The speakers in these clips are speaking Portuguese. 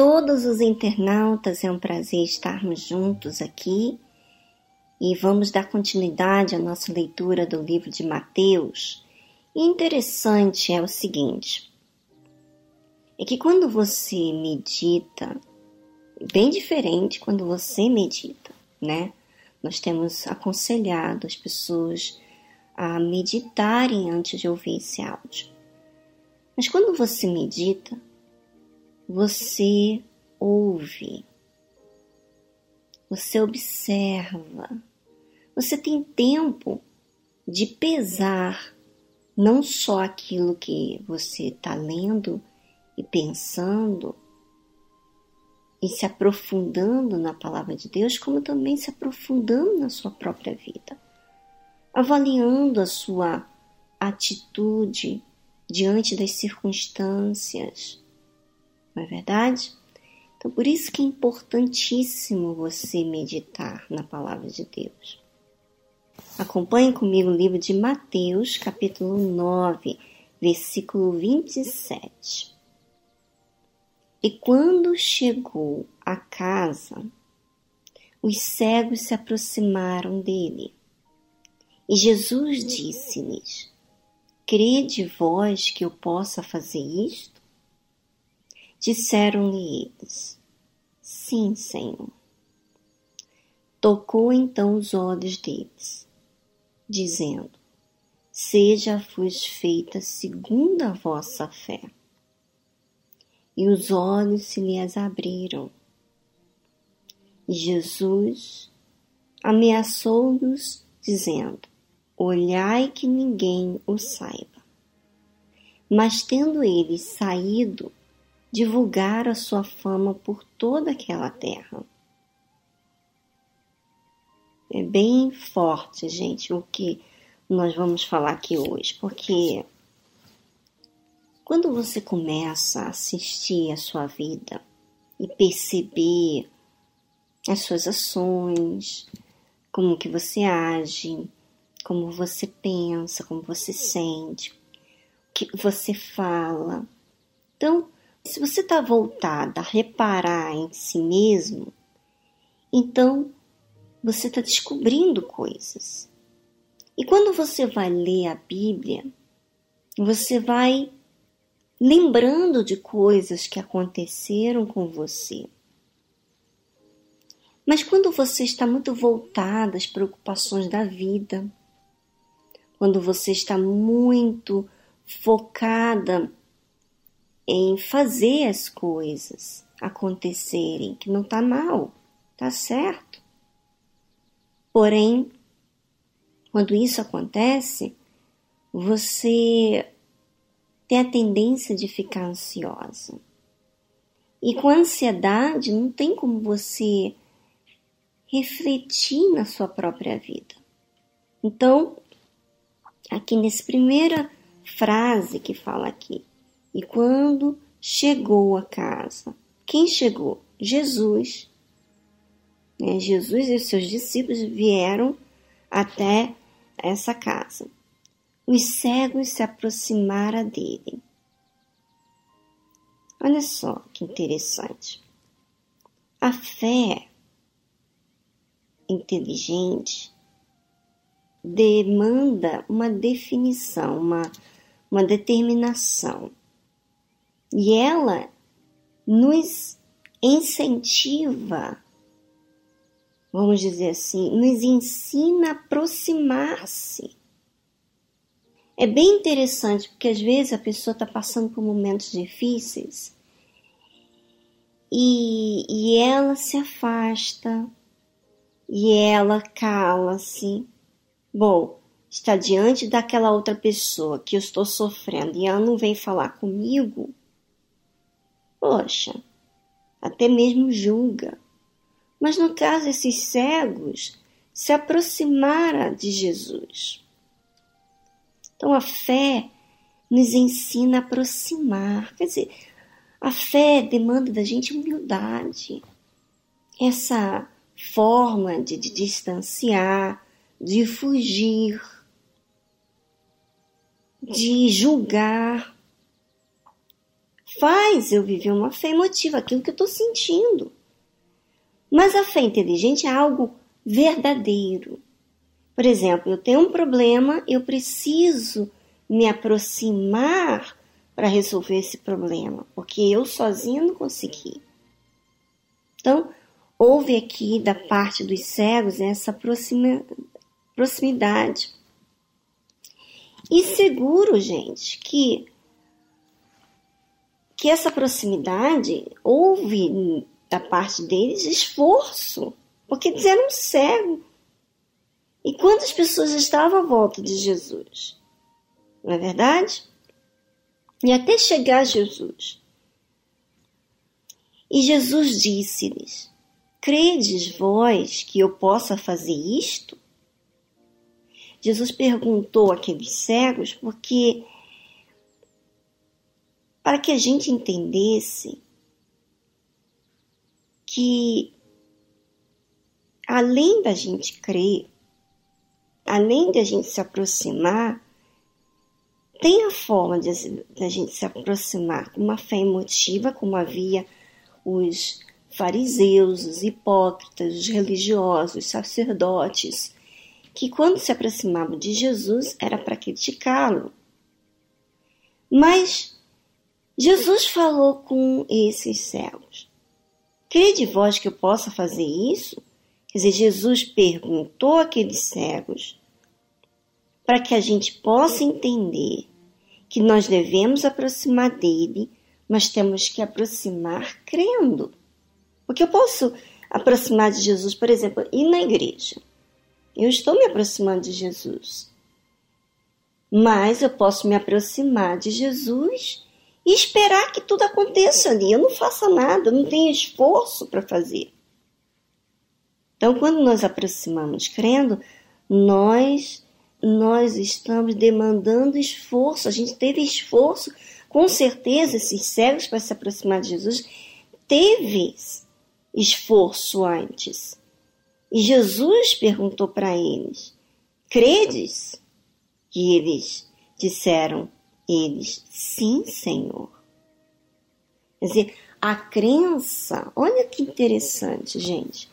todos os internautas, é um prazer estarmos juntos aqui e vamos dar continuidade à nossa leitura do livro de Mateus. E interessante é o seguinte: é que quando você medita, bem diferente quando você medita, né? Nós temos aconselhado as pessoas a meditarem antes de ouvir esse áudio. Mas quando você medita, você ouve, você observa, você tem tempo de pesar não só aquilo que você está lendo e pensando e se aprofundando na palavra de Deus, como também se aprofundando na sua própria vida, avaliando a sua atitude diante das circunstâncias, não é verdade? Então, por isso que é importantíssimo você meditar na palavra de Deus. Acompanhe comigo o livro de Mateus, capítulo 9, versículo 27. E quando chegou à casa, os cegos se aproximaram dele. E Jesus disse-lhes: Crede vós que eu possa fazer isto? Disseram-lhe eles: Sim, Senhor. Tocou então os olhos deles, dizendo: Seja-vos feita segundo a vossa fé. E os olhos se lhes abriram. E Jesus ameaçou-os, dizendo: Olhai que ninguém o saiba. Mas tendo eles saído, divulgar a sua fama por toda aquela terra. É bem forte, gente, o que nós vamos falar aqui hoje, porque quando você começa a assistir a sua vida e perceber as suas ações, como que você age, como você pensa, como você sente, o que você fala. Então, se você está voltada a reparar em si mesmo, então você está descobrindo coisas. E quando você vai ler a Bíblia, você vai lembrando de coisas que aconteceram com você. Mas quando você está muito voltada às preocupações da vida, quando você está muito focada em fazer as coisas acontecerem, que não está mal, tá certo. Porém, quando isso acontece, você tem a tendência de ficar ansiosa. E com a ansiedade não tem como você refletir na sua própria vida. Então, aqui nessa primeira frase que fala aqui, e quando chegou a casa, quem chegou? Jesus. Né? Jesus e seus discípulos vieram até essa casa. Os cegos se aproximaram dele. Olha só que interessante. A fé inteligente demanda uma definição, uma, uma determinação. E ela nos incentiva, vamos dizer assim, nos ensina a aproximar-se. É bem interessante porque às vezes a pessoa está passando por momentos difíceis e, e ela se afasta e ela cala-se. Bom, está diante daquela outra pessoa que eu estou sofrendo e ela não vem falar comigo, Poxa, até mesmo julga. Mas no caso, esses cegos se aproximaram de Jesus. Então a fé nos ensina a aproximar. Quer dizer, a fé demanda da gente humildade. Essa forma de, de distanciar, de fugir, de julgar, faz eu viver uma fé emotiva, aquilo que eu estou sentindo. Mas a fé inteligente é algo verdadeiro. Por exemplo, eu tenho um problema, eu preciso me aproximar para resolver esse problema, porque eu sozinho não consegui. Então, houve aqui da parte dos cegos essa proximidade. E seguro, gente, que que essa proximidade houve da parte deles esforço, porque eles eram cegos. E quantas pessoas estavam à volta de Jesus? Não é verdade? E até chegar a Jesus. E Jesus disse-lhes: Credes vós que eu possa fazer isto? Jesus perguntou àqueles cegos porque para que a gente entendesse que além da gente crer, além da gente se aproximar, tem a forma de, de a gente se aproximar com uma fé emotiva, como havia os fariseus, os hipócritas, os religiosos, os sacerdotes, que quando se aproximavam de Jesus era para criticá-lo. Mas Jesus falou com esses cegos. Crede vós que eu possa fazer isso? Quer dizer, Jesus perguntou àqueles cegos para que a gente possa entender que nós devemos aproximar dele, mas temos que aproximar crendo. Porque eu posso aproximar de Jesus, por exemplo, ir na igreja. Eu estou me aproximando de Jesus. Mas eu posso me aproximar de Jesus e esperar que tudo aconteça ali. Eu não faça nada, não tenho esforço para fazer. Então, quando nós aproximamos crendo, nós nós estamos demandando esforço. A gente teve esforço, com certeza, esses cegos para se aproximar de Jesus teve esforço antes. E Jesus perguntou para eles: Credes? E eles disseram: eles, sim, Senhor. Quer dizer, a crença, olha que interessante, gente.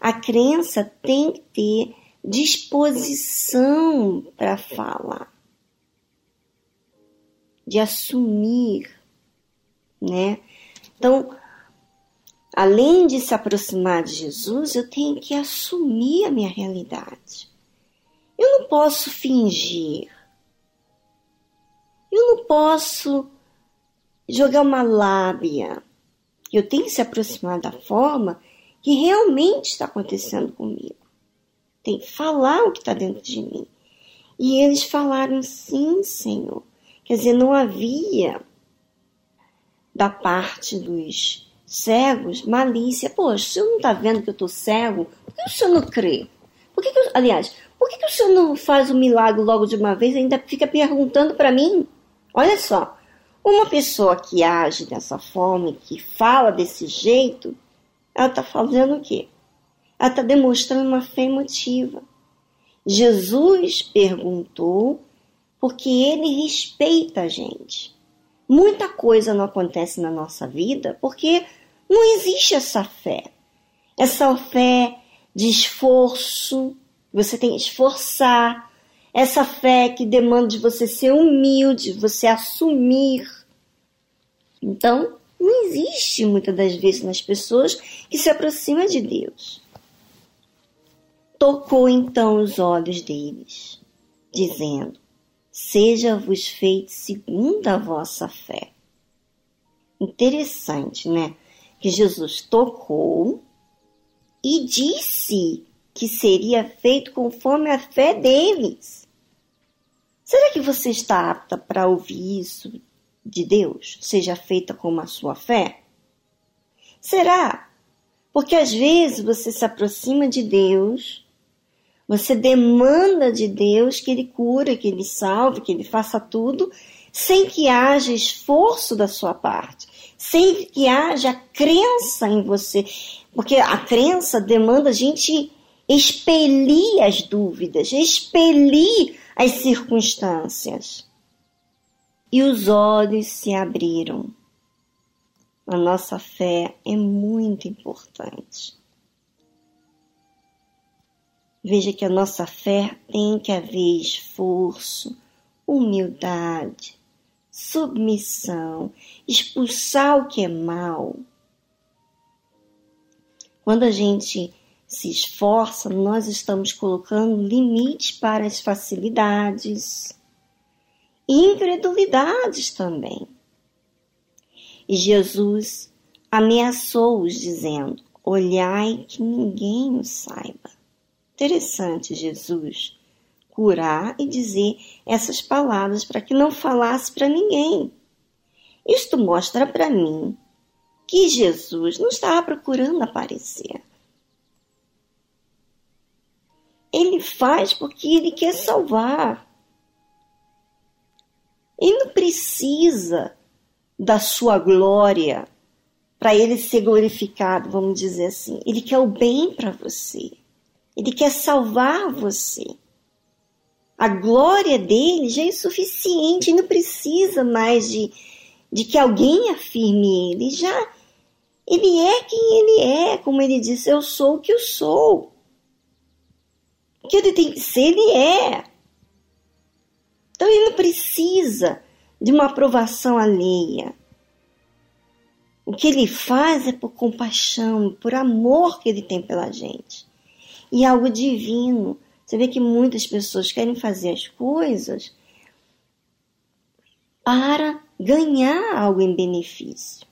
A crença tem que ter disposição para falar, de assumir, né? Então, além de se aproximar de Jesus, eu tenho que assumir a minha realidade. Eu não posso fingir. Eu não posso jogar uma lábia. Eu tenho que se aproximar da forma que realmente está acontecendo comigo. Tem que falar o que está dentro de mim. E eles falaram sim, Senhor. Quer dizer, não havia da parte dos cegos malícia. Poxa, o senhor não está vendo que eu estou cego? Por que o senhor não crê? Por que, que eu, aliás, por que, que o senhor não faz o milagre logo de uma vez e ainda fica perguntando para mim? Olha só, uma pessoa que age dessa forma, que fala desse jeito, ela está fazendo o quê? Ela está demonstrando uma fé emotiva. Jesus perguntou porque ele respeita a gente. Muita coisa não acontece na nossa vida porque não existe essa fé. Essa fé de esforço, você tem que esforçar, essa fé que demanda de você ser humilde, você assumir. Então, não existe muitas das vezes nas pessoas que se aproximam de Deus. Tocou então os olhos deles, dizendo: Seja-vos feito segundo a vossa fé. Interessante, né? Que Jesus tocou e disse que seria feito conforme a fé deles. Será que você está apta para ouvir isso de Deus? Seja feita como a sua fé? Será? Porque às vezes você se aproxima de Deus, você demanda de Deus que Ele cura, que Ele salve, que Ele faça tudo, sem que haja esforço da sua parte, sem que haja crença em você. Porque a crença demanda a gente expelir as dúvidas, expelir as circunstâncias. E os olhos se abriram a nossa fé é muito importante. Veja que a nossa fé tem que haver esforço, humildade, submissão, expulsar o que é mal. Quando a gente se esforça, nós estamos colocando limites para as facilidades incredulidades também. E Jesus ameaçou-os, dizendo: Olhai que ninguém o saiba. Interessante, Jesus curar e dizer essas palavras para que não falasse para ninguém. Isto mostra para mim que Jesus não estava procurando aparecer. Ele faz porque ele quer salvar. Ele não precisa da sua glória para ele ser glorificado, vamos dizer assim. Ele quer o bem para você. Ele quer salvar você. A glória dele já é suficiente, não precisa mais de, de que alguém afirme ele. Já ele é quem ele é, como ele disse, eu sou o que eu sou. Que ele tem que ser, ele é. Então ele não precisa de uma aprovação alheia. O que ele faz é por compaixão, por amor que ele tem pela gente. E algo divino. Você vê que muitas pessoas querem fazer as coisas para ganhar algo em benefício.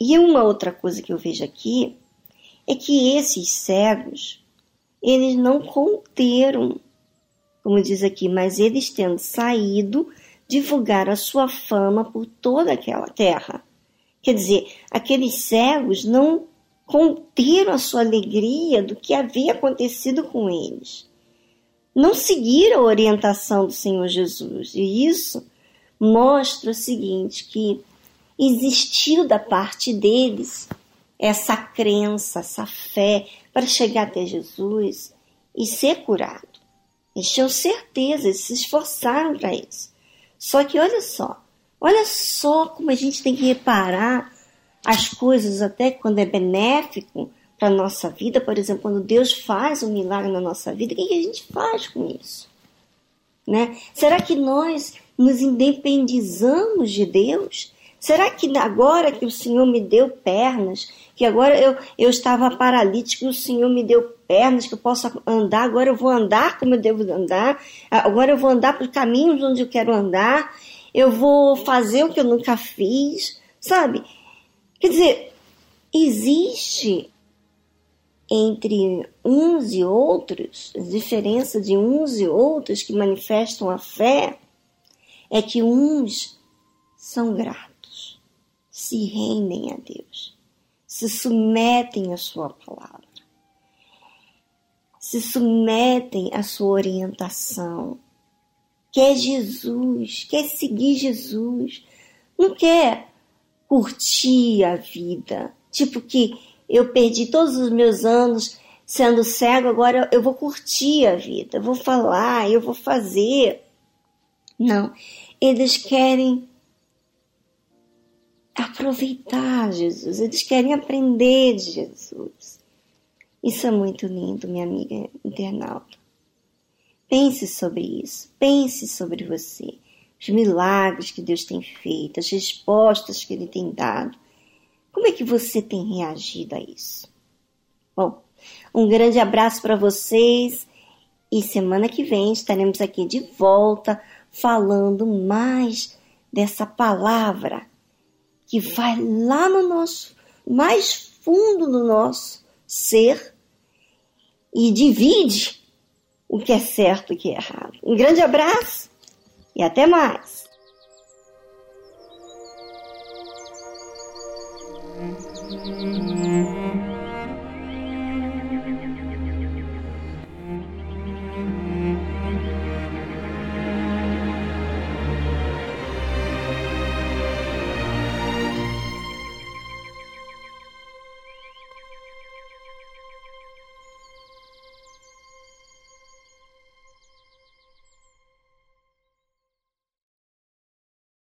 E uma outra coisa que eu vejo aqui é que esses cegos, eles não conteram, como diz aqui, mas eles tendo saído, divulgar a sua fama por toda aquela terra. Quer dizer, aqueles cegos não conteram a sua alegria do que havia acontecido com eles. Não seguiram a orientação do Senhor Jesus. E isso mostra o seguinte, que existiu da parte deles essa crença, essa fé para chegar até Jesus e ser curado. Eles tinham certeza, eles se esforçaram para isso. Só que olha só, olha só como a gente tem que reparar as coisas até quando é benéfico para a nossa vida, por exemplo, quando Deus faz um milagre na nossa vida, o que, a gente faz com isso? Né? Será que nós nos independizamos de Deus? Será que agora que o Senhor me deu pernas, que agora eu, eu estava paralítico, o Senhor me deu pernas, que eu posso andar, agora eu vou andar como eu devo andar, agora eu vou andar por caminhos onde eu quero andar, eu vou fazer o que eu nunca fiz, sabe? Quer dizer, existe entre uns e outros, a diferença de uns e outros que manifestam a fé é que uns são gratos, se rendem a Deus, se submetem à Sua palavra, se submetem à Sua orientação, quer Jesus, quer seguir Jesus, não quer curtir a vida. Tipo que eu perdi todos os meus anos sendo cego, agora eu vou curtir a vida, eu vou falar, eu vou fazer. Não, eles querem aproveitar Jesus, eles querem aprender de Jesus. Isso é muito lindo, minha amiga internauta. Pense sobre isso, pense sobre você os milagres que Deus tem feito, as respostas que Ele tem dado. Como é que você tem reagido a isso? Bom, um grande abraço para vocês e semana que vem estaremos aqui de volta falando mais dessa palavra que vai lá no nosso mais fundo do nosso ser e divide o que é certo e o que é errado. Um grande abraço e até mais! Música